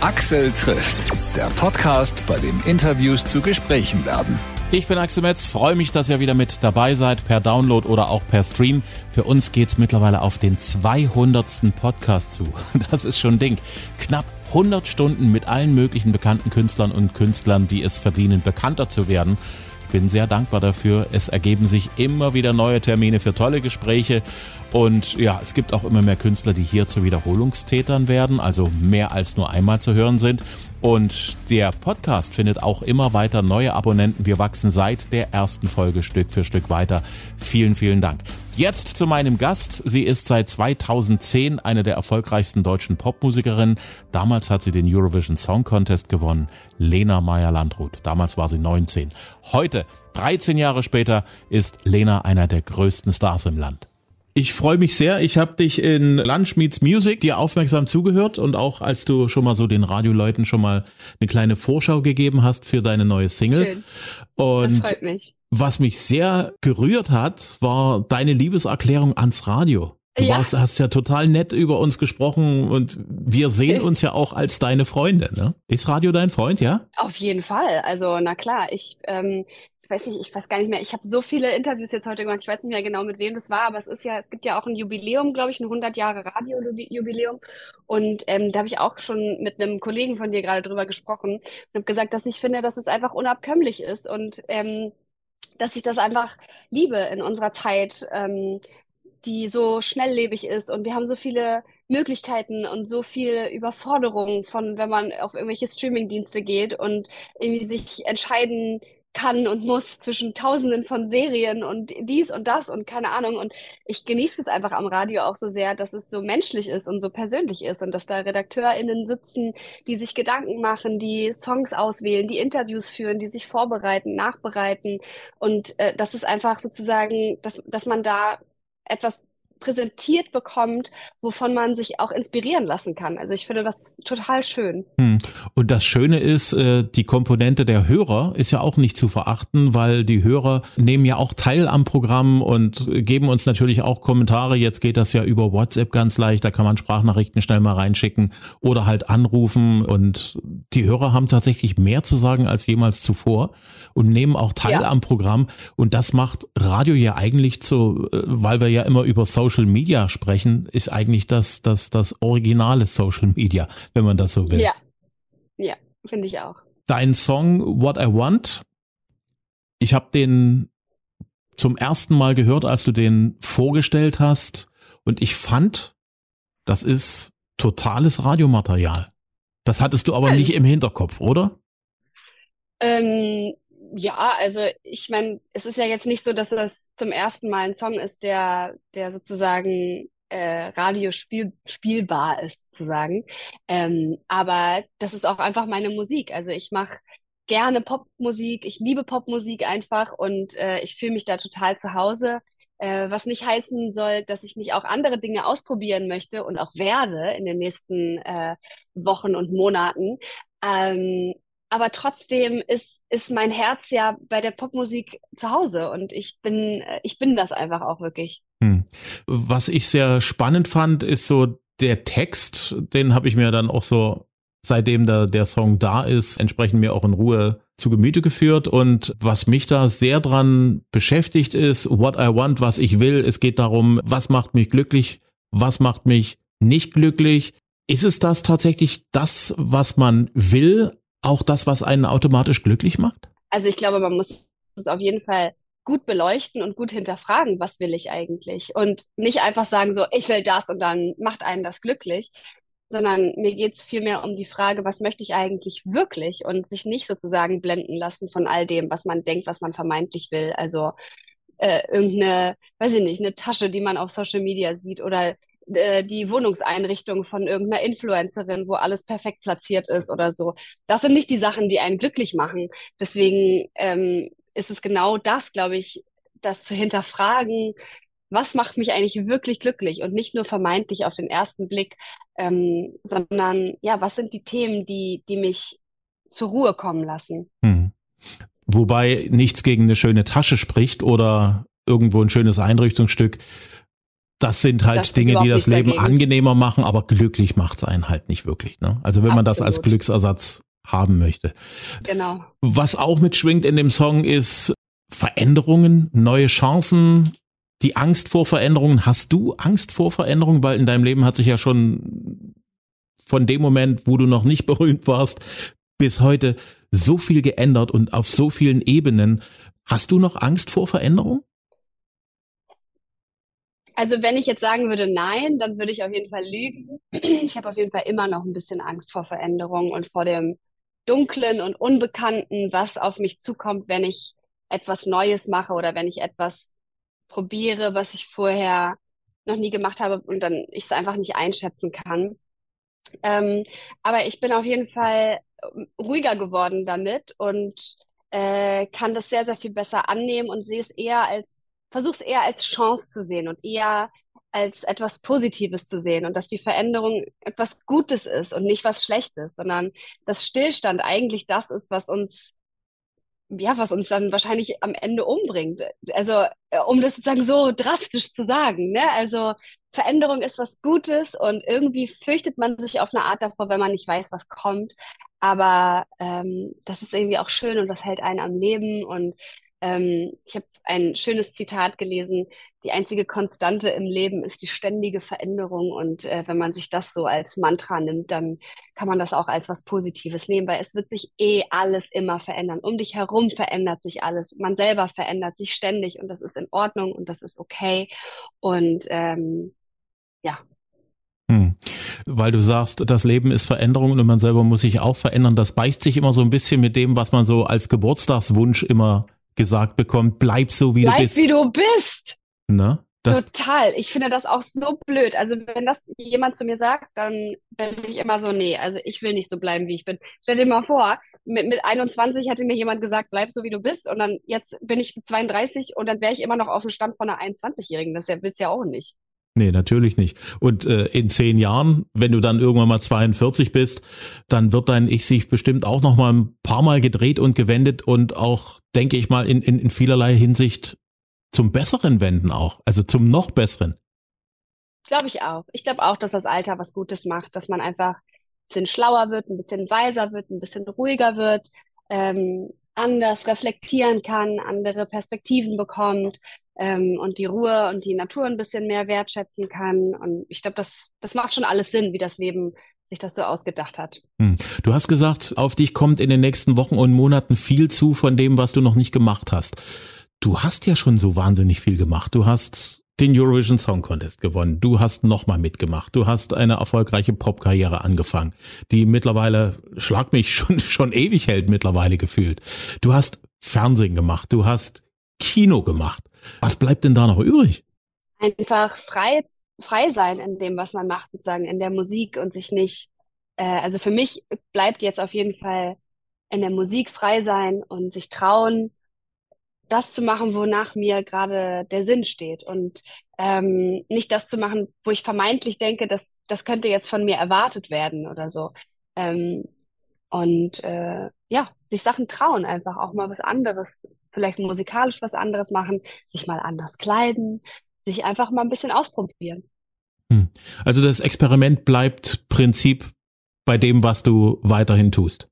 Axel trifft, der Podcast, bei dem Interviews zu Gesprächen werden. Ich bin Axel Metz, freue mich, dass ihr wieder mit dabei seid, per Download oder auch per Stream. Für uns geht's mittlerweile auf den 200. Podcast zu. Das ist schon Ding. Knapp 100 Stunden mit allen möglichen bekannten Künstlern und Künstlern, die es verdienen, bekannter zu werden bin sehr dankbar dafür. Es ergeben sich immer wieder neue Termine für tolle Gespräche. Und ja, es gibt auch immer mehr Künstler, die hier zu Wiederholungstätern werden, also mehr als nur einmal zu hören sind. Und der Podcast findet auch immer weiter neue Abonnenten. Wir wachsen seit der ersten Folge Stück für Stück weiter. Vielen, vielen Dank. Jetzt zu meinem Gast. Sie ist seit 2010 eine der erfolgreichsten deutschen Popmusikerinnen. Damals hat sie den Eurovision Song Contest gewonnen. Lena Meyer-Landrut. Damals war sie 19. Heute, 13 Jahre später, ist Lena einer der größten Stars im Land. Ich freue mich sehr. Ich habe dich in Lunch Meets Music dir aufmerksam zugehört und auch als du schon mal so den Radioleuten schon mal eine kleine Vorschau gegeben hast für deine neue Single. Schön. Und das freut mich. Was mich sehr gerührt hat, war deine Liebeserklärung ans Radio. Du ja. warst, hast ja total nett über uns gesprochen und wir sehen uns ja auch als deine Freunde. Ne? Ist Radio dein Freund, ja? Auf jeden Fall. Also na klar, ich ähm, ich weiß nicht, ich weiß gar nicht mehr, ich habe so viele Interviews jetzt heute gemacht, ich weiß nicht mehr genau, mit wem das war, aber es ist ja, es gibt ja auch ein Jubiläum, glaube ich, ein 100 Jahre Radio-Jubiläum. Und ähm, da habe ich auch schon mit einem Kollegen von dir gerade drüber gesprochen und habe gesagt, dass ich finde, dass es einfach unabkömmlich ist und ähm, dass ich das einfach liebe in unserer Zeit, ähm, die so schnelllebig ist. Und wir haben so viele Möglichkeiten und so viel Überforderung von, wenn man auf irgendwelche Streamingdienste geht und irgendwie sich entscheiden kann und muss zwischen tausenden von Serien und dies und das und keine Ahnung. Und ich genieße es einfach am Radio auch so sehr, dass es so menschlich ist und so persönlich ist und dass da RedakteurInnen sitzen, die sich Gedanken machen, die Songs auswählen, die Interviews führen, die sich vorbereiten, nachbereiten. Und äh, das ist einfach sozusagen, dass, dass man da etwas präsentiert bekommt, wovon man sich auch inspirieren lassen kann. Also ich finde das total schön. Hm. Und das Schöne ist, äh, die Komponente der Hörer ist ja auch nicht zu verachten, weil die Hörer nehmen ja auch teil am Programm und geben uns natürlich auch Kommentare. Jetzt geht das ja über WhatsApp ganz leicht, da kann man Sprachnachrichten schnell mal reinschicken oder halt anrufen und die Hörer haben tatsächlich mehr zu sagen als jemals zuvor und nehmen auch teil ja. am Programm und das macht Radio ja eigentlich zu, äh, weil wir ja immer über Social Social Media sprechen, ist eigentlich das, das, das originale Social Media, wenn man das so will. Ja, ja, finde ich auch. Dein Song What I Want, ich habe den zum ersten Mal gehört, als du den vorgestellt hast und ich fand, das ist totales Radiomaterial. Das hattest du aber nicht im Hinterkopf, oder? Ähm, ja, also ich meine, es ist ja jetzt nicht so, dass das zum ersten Mal ein Song ist, der, der sozusagen äh, Radio spiel, spielbar ist, sozusagen. Ähm, aber das ist auch einfach meine Musik. Also ich mache gerne Popmusik, ich liebe Popmusik einfach und äh, ich fühle mich da total zu Hause. Äh, was nicht heißen soll, dass ich nicht auch andere Dinge ausprobieren möchte und auch werde in den nächsten äh, Wochen und Monaten. Ähm, aber trotzdem ist, ist mein Herz ja bei der Popmusik zu Hause und ich bin, ich bin das einfach auch wirklich. Hm. Was ich sehr spannend fand, ist so der Text, den habe ich mir dann auch so, seitdem der, der Song da ist, entsprechend mir auch in Ruhe zu Gemüte geführt. Und was mich da sehr dran beschäftigt ist, what I want, was ich will. Es geht darum, was macht mich glücklich, was macht mich nicht glücklich. Ist es das tatsächlich das, was man will, auch das, was einen automatisch glücklich macht? Also ich glaube, man muss es auf jeden Fall gut beleuchten und gut hinterfragen, was will ich eigentlich? Und nicht einfach sagen, so, ich will das und dann macht einen das glücklich, sondern mir geht es vielmehr um die Frage, was möchte ich eigentlich wirklich und sich nicht sozusagen blenden lassen von all dem, was man denkt, was man vermeintlich will. Also äh, irgendeine, weiß ich nicht, eine Tasche, die man auf Social Media sieht oder äh, die Wohnungseinrichtung von irgendeiner Influencerin, wo alles perfekt platziert ist oder so. Das sind nicht die Sachen, die einen glücklich machen. Deswegen ähm, ist es genau das, glaube ich, das zu hinterfragen, was macht mich eigentlich wirklich glücklich und nicht nur vermeintlich auf den ersten Blick, ähm, sondern ja, was sind die Themen, die, die mich zur Ruhe kommen lassen. Hm. Wobei nichts gegen eine schöne Tasche spricht oder irgendwo ein schönes Einrichtungsstück das sind halt Das Dinge, die das Leben dagegen. angenehmer machen, aber glücklich macht's einen halt nicht wirklich. Ne? Also wenn man das als Absolut. Glücksersatz haben möchte. Genau. Was auch mitschwingt in dem Song ist Veränderungen, neue Chancen, die Angst vor Veränderungen. Hast du Angst vor Veränderungen? Weil in deinem Leben hat sich ja schon von dem Moment, wo du noch nicht berühmt warst, bis heute so viel geändert und auf so vielen Ebenen. Hast du noch Angst vor Veränderung? Also wenn ich jetzt sagen würde nein, dann würde ich auf jeden Fall lügen. Ich habe auf jeden Fall immer noch ein bisschen Angst vor Veränderung und vor dem Dunklen und Unbekannten, was auf mich zukommt, wenn ich etwas Neues mache oder wenn ich etwas probiere, was ich vorher noch nie gemacht habe und dann ich es einfach nicht einschätzen kann. Ähm, aber ich bin auf jeden Fall ähm, ruhiger geworden damit und äh, kann das sehr, sehr viel besser annehmen und sehe es eher als, versuche es eher als Chance zu sehen und eher als etwas Positives zu sehen und dass die Veränderung etwas Gutes ist und nicht was Schlechtes, sondern dass Stillstand eigentlich das ist, was uns ja, was uns dann wahrscheinlich am Ende umbringt. Also, äh, um das sozusagen so drastisch zu sagen, ne? Also, Veränderung ist was Gutes und irgendwie fürchtet man sich auf eine Art davor, wenn man nicht weiß, was kommt. Aber ähm, das ist irgendwie auch schön und das hält einen am Leben. Und ähm, ich habe ein schönes Zitat gelesen, die einzige Konstante im Leben ist die ständige Veränderung. Und äh, wenn man sich das so als Mantra nimmt, dann kann man das auch als was Positives nehmen, weil es wird sich eh alles immer verändern. Um dich herum verändert sich alles. Man selber verändert sich ständig und das ist in Ordnung und das ist okay. Und ähm, ja, Hm. Weil du sagst, das Leben ist Veränderung und man selber muss sich auch verändern. Das beißt sich immer so ein bisschen mit dem, was man so als Geburtstagswunsch immer gesagt bekommt. Bleib so, wie du bleib bist. wie du bist. Das, Total. Ich finde das auch so blöd. Also wenn das jemand zu mir sagt, dann bin ich immer so, nee, also ich will nicht so bleiben, wie ich bin. Stell dir mal vor, mit, mit 21 hätte mir jemand gesagt, bleib so, wie du bist. Und dann jetzt bin ich 32 und dann wäre ich immer noch auf dem Stand von einer 21-Jährigen. Das ja- will's ja auch nicht. Nee, natürlich nicht. Und äh, in zehn Jahren, wenn du dann irgendwann mal 42 bist, dann wird dein Ich sich bestimmt auch noch mal ein paar Mal gedreht und gewendet und auch, denke ich mal, in, in, in vielerlei Hinsicht zum Besseren wenden auch. Also zum noch Besseren. Glaube ich auch. Ich glaube auch, dass das Alter was Gutes macht, dass man einfach ein bisschen schlauer wird, ein bisschen weiser wird, ein bisschen ruhiger wird, ähm, anders reflektieren kann, andere Perspektiven bekommt, ähm, und die Ruhe und die Natur ein bisschen mehr wertschätzen kann. Und ich glaube, das, das macht schon alles Sinn, wie das Leben sich das so ausgedacht hat. Hm. Du hast gesagt, auf dich kommt in den nächsten Wochen und Monaten viel zu von dem, was du noch nicht gemacht hast. Du hast ja schon so wahnsinnig viel gemacht. Du hast den Eurovision Song Contest gewonnen. Du hast nochmal mitgemacht. Du hast eine erfolgreiche Popkarriere angefangen, die mittlerweile, schlag mich, schon, schon ewig hält mittlerweile gefühlt. Du hast Fernsehen gemacht. Du hast Kino gemacht. Was bleibt denn da noch übrig? Einfach frei, frei sein in dem, was man macht, sozusagen in der Musik und sich nicht, äh, also für mich bleibt jetzt auf jeden Fall in der Musik frei sein und sich trauen, das zu machen, wonach mir gerade der Sinn steht und ähm, nicht das zu machen, wo ich vermeintlich denke, dass das könnte jetzt von mir erwartet werden oder so. Ähm, und äh, ja, sich Sachen trauen, einfach auch mal was anderes, vielleicht musikalisch was anderes machen, sich mal anders kleiden, sich einfach mal ein bisschen ausprobieren. Hm. Also das Experiment bleibt Prinzip bei dem, was du weiterhin tust.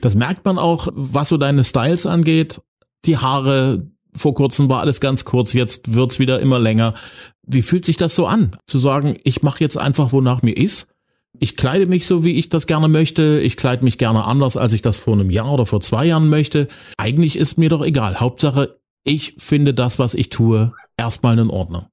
Das merkt man auch, was so deine Styles angeht. Die Haare, vor kurzem war alles ganz kurz, jetzt wird's wieder immer länger. Wie fühlt sich das so an? Zu sagen, ich mache jetzt einfach, wonach mir ist. Ich kleide mich so, wie ich das gerne möchte. Ich kleide mich gerne anders, als ich das vor einem Jahr oder vor zwei Jahren möchte. Eigentlich ist mir doch egal. Hauptsache, ich finde das, was ich tue, erstmal in Ordnung.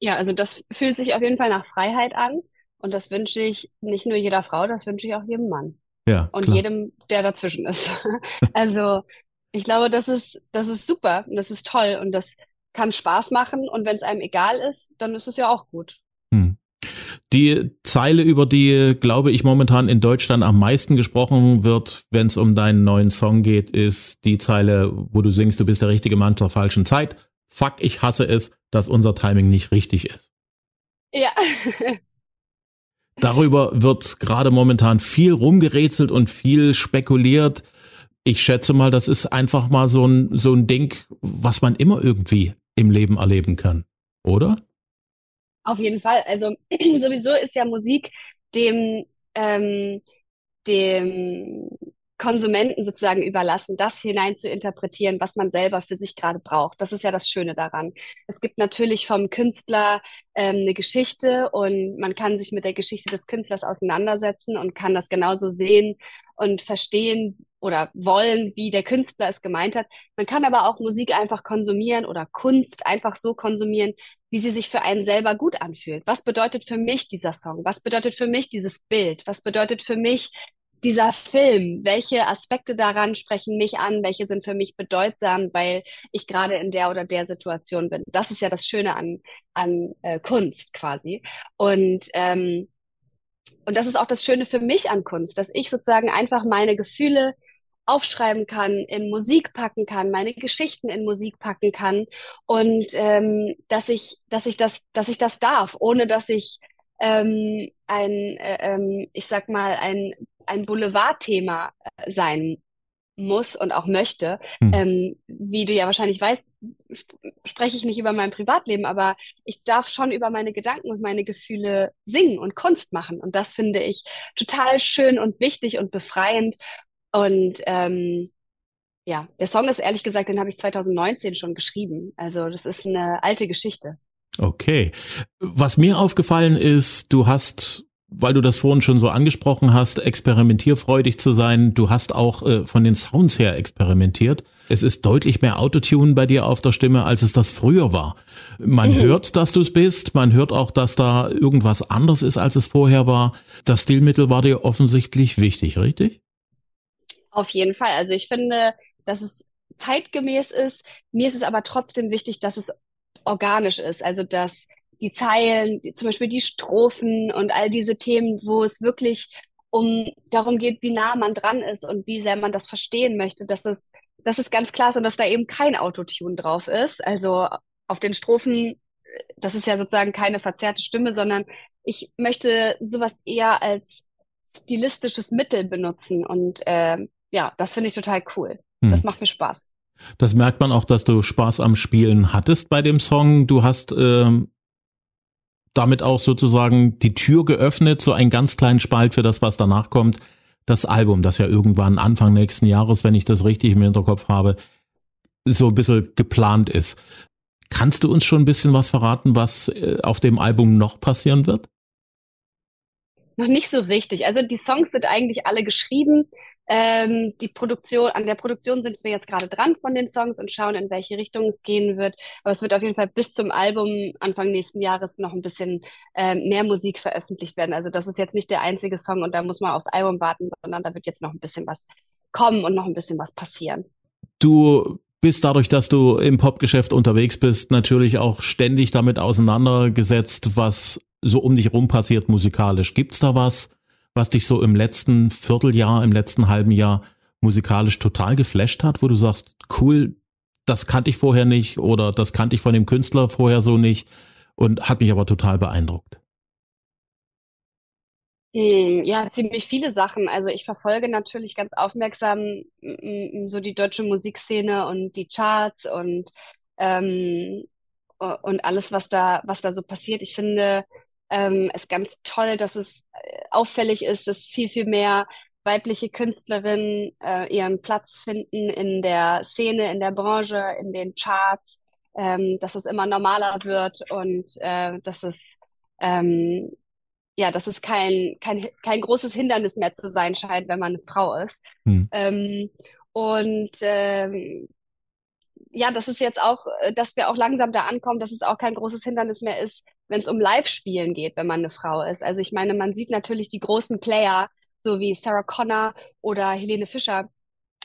Ja, also das fühlt sich auf jeden Fall nach Freiheit an. Und das wünsche ich nicht nur jeder Frau, das wünsche ich auch jedem Mann. Ja, Und klar. jedem, der dazwischen ist. Also ich glaube, das ist, das ist super und das ist toll und das kann Spaß machen. Und wenn es einem egal ist, dann ist es ja auch gut. Hm. Die Zeile, über die, glaube ich, momentan in Deutschland am meisten gesprochen wird, wenn es um deinen neuen Song geht, ist die Zeile, wo du singst, du bist der richtige Mann zur falschen Zeit. Fuck, ich hasse es, dass unser Timing nicht richtig ist. Ja. Darüber wird gerade momentan viel rumgerätselt und viel spekuliert. Ich schätze mal, das ist einfach mal so ein, so ein Ding, was man immer irgendwie im Leben erleben kann, oder? Auf jeden Fall. Also sowieso ist ja Musik dem, ähm, dem Konsumenten sozusagen überlassen, das hinein zu interpretieren, was man selber für sich gerade braucht. Das ist ja das Schöne daran. Es gibt natürlich vom Künstler ähm, eine Geschichte und man kann sich mit der Geschichte des Künstlers auseinandersetzen und kann das genauso sehen und verstehen oder wollen, wie der Künstler es gemeint hat. Man kann aber auch Musik einfach konsumieren oder Kunst einfach so konsumieren, wie sie sich für einen selber gut anfühlt. Was bedeutet für mich dieser Song? Was bedeutet für mich dieses Bild? Was bedeutet für mich dieser Film, welche Aspekte daran sprechen mich an, welche sind für mich bedeutsam, weil ich gerade in der oder der Situation bin. Das ist ja das Schöne an, an äh, Kunst quasi. Und, ähm, und das ist auch das Schöne für mich an Kunst, dass ich sozusagen einfach meine Gefühle aufschreiben kann, in Musik packen kann, meine Geschichten in Musik packen kann und ähm, dass ich, dass ich das, dass ich das darf, ohne dass ich ähm, ein, äh, ähm, ich sag mal, ein ein Boulevardthema äh, sein muss und auch möchte. Hm. Ähm, wie du ja wahrscheinlich weißt, sp spreche ich nicht über mein Privatleben, aber ich darf schon über meine Gedanken und meine Gefühle singen und Kunst machen. Und das finde ich total schön und wichtig und befreiend. Und ähm, ja, der Song ist ehrlich gesagt, den habe ich 2019 schon geschrieben. Also das ist eine alte Geschichte. Okay. Was mir aufgefallen ist, du hast weil du das vorhin schon so angesprochen hast, experimentierfreudig zu sein. Du hast auch äh, von den Sounds her experimentiert. Es ist deutlich mehr Autotune bei dir auf der Stimme, als es das früher war. Man mhm. hört, dass du es bist. Man hört auch, dass da irgendwas anders ist, als es vorher war. Das Stilmittel war dir offensichtlich wichtig, richtig? Auf jeden Fall. Also ich finde, dass es zeitgemäß ist. Mir ist es aber trotzdem wichtig, dass es organisch ist. Also dass die Zeilen, zum Beispiel die Strophen und all diese Themen, wo es wirklich um darum geht, wie nah man dran ist und wie sehr man das verstehen möchte, dass es, dass es ganz klar ist und dass da eben kein Autotune drauf ist. Also auf den Strophen, das ist ja sozusagen keine verzerrte Stimme, sondern ich möchte sowas eher als stilistisches Mittel benutzen und äh, ja, das finde ich total cool. Hm. Das macht mir Spaß. Das merkt man auch, dass du Spaß am Spielen hattest bei dem Song. Du hast ähm, damit auch sozusagen die Tür geöffnet, so einen ganz kleinen Spalt für das, was danach kommt. Das Album, das ja irgendwann Anfang nächsten Jahres, wenn ich das richtig im Hinterkopf habe, so ein bisschen geplant ist. Kannst du uns schon ein bisschen was verraten, was äh, auf dem Album noch passieren wird? Noch nicht so richtig. Also die Songs sind eigentlich alle geschrieben. Ähm, die Produktion, an der Produktion sind wir jetzt gerade dran von den Songs und schauen, in welche Richtung es gehen wird. Aber es wird auf jeden Fall bis zum Album Anfang nächsten Jahres noch ein bisschen ähm, mehr Musik veröffentlicht werden. Also das ist jetzt nicht der einzige Song und da muss man aufs Album warten, sondern da wird jetzt noch ein bisschen was kommen und noch ein bisschen was passieren. Du bist dadurch, dass du im Popgeschäft unterwegs bist, natürlich auch ständig damit auseinandergesetzt, was so um dich rum passiert musikalisch. Gibt's da was, was dich so im letzten Vierteljahr, im letzten halben Jahr musikalisch total geflasht hat, wo du sagst, cool, das kannte ich vorher nicht oder das kannte ich von dem Künstler vorher so nicht und hat mich aber total beeindruckt? Hm, ja, ziemlich viele Sachen. Also ich verfolge natürlich ganz aufmerksam so die deutsche Musikszene und die Charts und ähm, und alles, was da was da so passiert. Ich finde, ähm, ist ganz toll, dass es äh, auffällig ist, dass viel, viel mehr weibliche Künstlerinnen äh, ihren Platz finden in der Szene, in der Branche, in den Charts, ähm, dass es immer normaler wird und äh, dass es ähm, ja, dass es kein, kein, kein großes Hindernis mehr zu sein scheint, wenn man eine Frau ist. Hm. Ähm, und ähm, ja, das ist jetzt auch, äh, dass wir auch langsam da ankommen, dass es auch kein großes Hindernis mehr ist, wenn es um Live-Spielen geht, wenn man eine Frau ist. Also ich meine, man sieht natürlich die großen Player, so wie Sarah Connor oder Helene Fischer,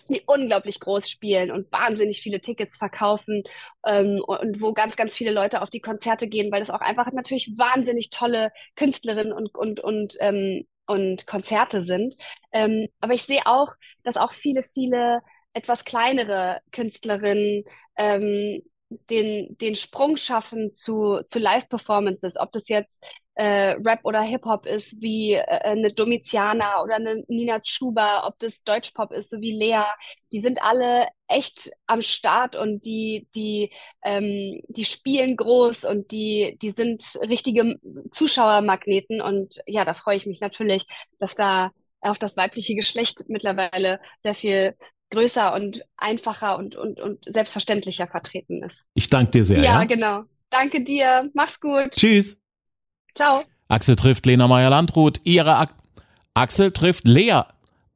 die unglaublich groß spielen und wahnsinnig viele Tickets verkaufen ähm, und wo ganz, ganz viele Leute auf die Konzerte gehen, weil das auch einfach natürlich wahnsinnig tolle Künstlerinnen und, und, und, ähm, und Konzerte sind. Ähm, aber ich sehe auch, dass auch viele, viele etwas kleinere Künstlerinnen ähm, den, den Sprung schaffen zu, zu Live-Performances, ob das jetzt äh, Rap oder Hip-Hop ist, wie äh, eine Domiziana oder eine Nina Chuba, ob das Deutschpop ist, so wie Lea, die sind alle echt am Start und die, die, ähm, die spielen groß und die, die sind richtige Zuschauermagneten. Und ja, da freue ich mich natürlich, dass da auf das weibliche Geschlecht mittlerweile sehr viel größer und einfacher und, und, und selbstverständlicher vertreten ist. Ich danke dir sehr. Ja, ja, genau. Danke dir. Mach's gut. Tschüss. Ciao. Axel trifft Lena Meyer-Landrut. Ihre Ak Axel trifft Lea.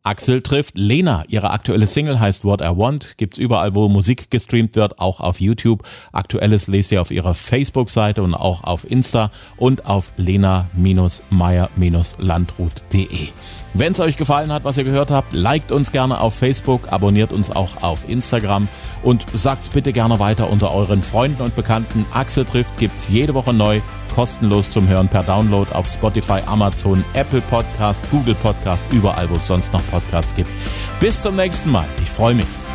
Axel trifft Lena. Ihre aktuelle Single heißt What I Want. Gibt's überall, wo Musik gestreamt wird, auch auf YouTube. Aktuelles lest ihr auf ihrer Facebook-Seite und auch auf Insta und auf lena-meyer-landrut.de. Wenn es euch gefallen hat, was ihr gehört habt, liked uns gerne auf Facebook, abonniert uns auch auf Instagram und sagt bitte gerne weiter unter euren Freunden und Bekannten. Axel trifft gibt's jede Woche neu kostenlos zum Hören per Download auf Spotify, Amazon, Apple Podcast, Google Podcast, überall, wo es sonst noch Podcasts gibt. Bis zum nächsten Mal. Ich freue mich.